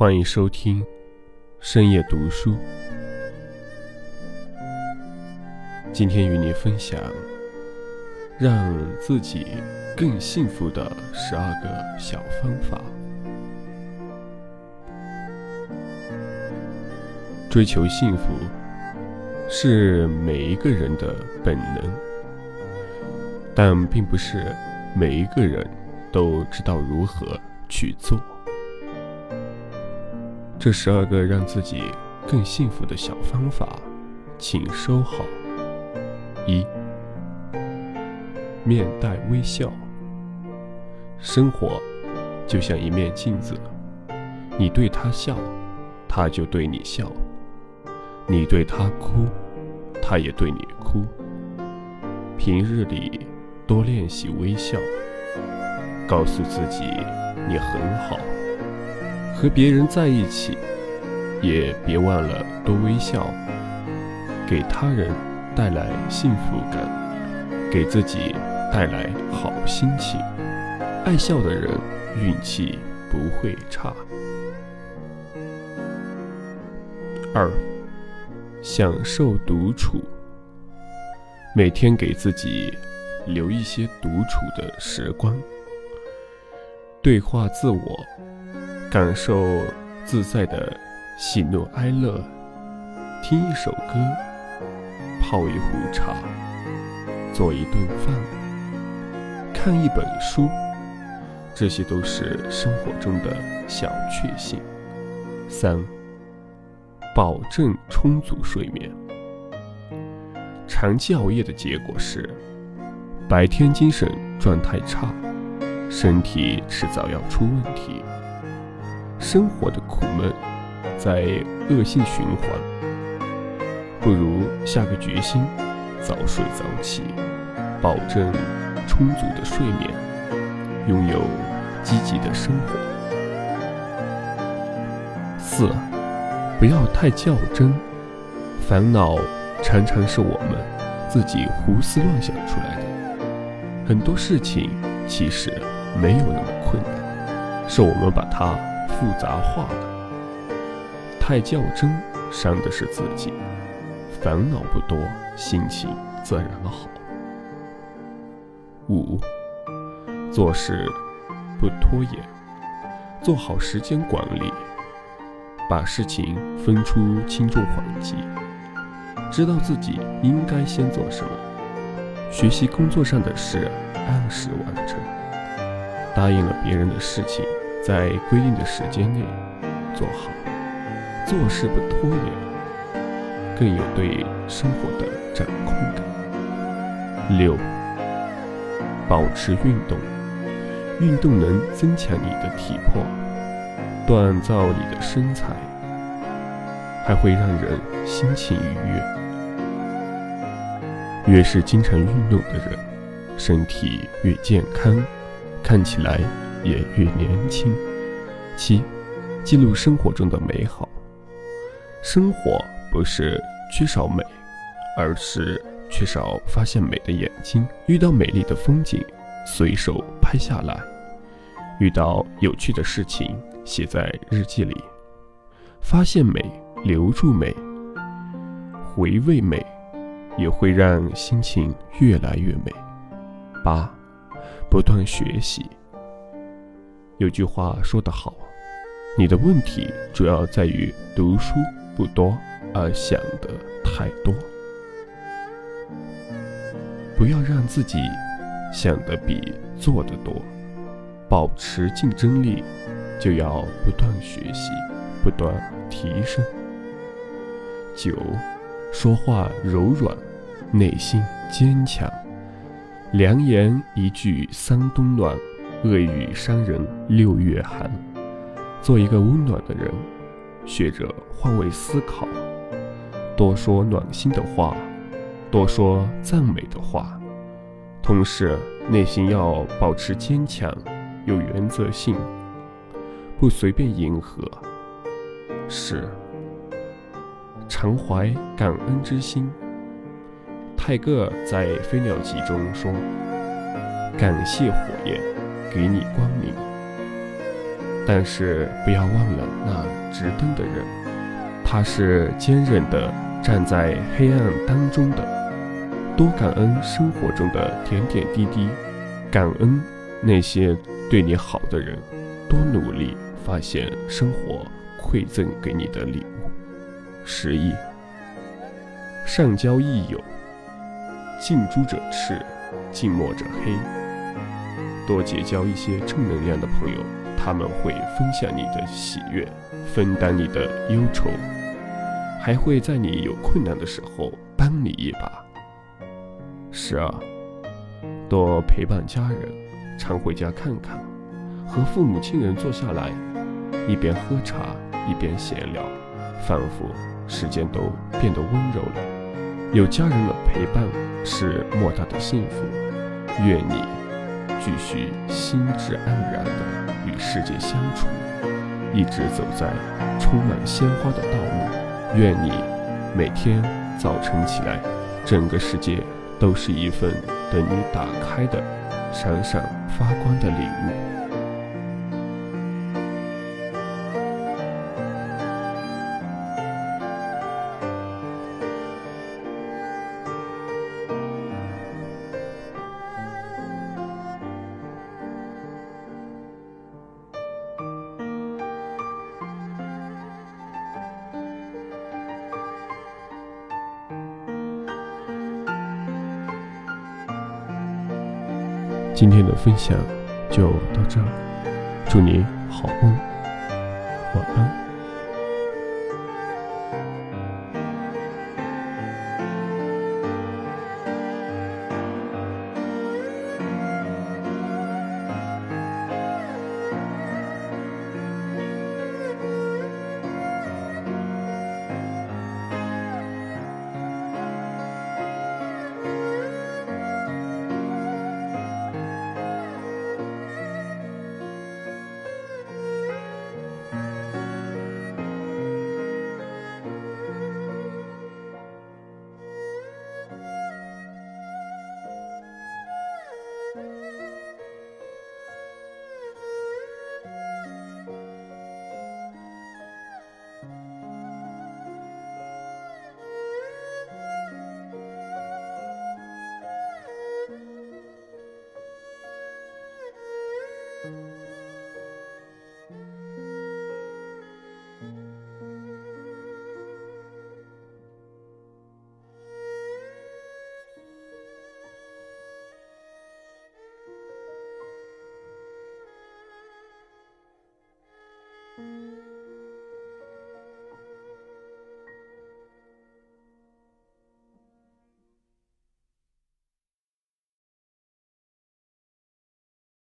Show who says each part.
Speaker 1: 欢迎收听深夜读书。今天与你分享让自己更幸福的十二个小方法。追求幸福是每一个人的本能，但并不是每一个人都知道如何去做。这十二个让自己更幸福的小方法，请收好。一，面带微笑。生活就像一面镜子，你对他笑，他就对你笑；你对他哭，他也对你哭。平日里多练习微笑，告诉自己你很好。和别人在一起，也别忘了多微笑，给他人带来幸福感，给自己带来好心情。爱笑的人运气不会差。二，享受独处，每天给自己留一些独处的时光，对话自我。感受自在的喜怒哀乐，听一首歌，泡一壶茶，做一顿饭，看一本书，这些都是生活中的小确幸。三，保证充足睡眠。长期熬夜的结果是，白天精神状态差，身体迟早要出问题。生活的苦闷在恶性循环，不如下个决心，早睡早起，保证充足的睡眠，拥有积极的生活。四，不要太较真，烦恼常常是我们自己胡思乱想出来的。很多事情其实没有那么困难，是我们把它。复杂化了，太较真，伤的是自己。烦恼不多，心情自然好。五，做事不拖延，做好时间管理，把事情分出轻重缓急，知道自己应该先做什么。学习工作上的事，按时完成。答应了别人的事情。在规定的时间内做好，做事不拖延，更有对生活的掌控感。六，保持运动，运动能增强你的体魄，锻造你的身材，还会让人心情愉悦。越是经常运动的人，身体越健康，看起来。也越年轻。七，记录生活中的美好。生活不是缺少美，而是缺少发现美的眼睛。遇到美丽的风景，随手拍下来；遇到有趣的事情，写在日记里。发现美，留住美，回味美，也会让心情越来越美。八，不断学习。有句话说得好，你的问题主要在于读书不多，而想的太多。不要让自己想的比做的多，保持竞争力，就要不断学习，不断提升。九，说话柔软，内心坚强，良言一句三冬暖。恶语伤人六月寒，做一个温暖的人，学着换位思考，多说暖心的话，多说赞美的话，同时内心要保持坚强，有原则性，不随便迎合。是，常怀感恩之心。泰戈尔在《飞鸟集》中说：“感谢火焰。”给你光明，但是不要忘了那直灯的人，他是坚韧的站在黑暗当中的。多感恩生活中的点点滴滴，感恩那些对你好的人，多努力发现生活馈赠给你的礼物。十一，上交益友，近朱者赤，近墨者黑。多结交一些正能量的朋友，他们会分享你的喜悦，分担你的忧愁，还会在你有困难的时候帮你一把。十二，多陪伴家人，常回家看看，和父母亲人坐下来，一边喝茶一边闲聊，仿佛时间都变得温柔了。有家人的陪伴是莫大的幸福。愿你继续心智安然的与世界相处，一直走在充满鲜花的道路。愿你每天早晨起来，整个世界。都是一份等你打开的闪闪发光的礼物。今天的分享就到这儿，祝你好梦，晚安。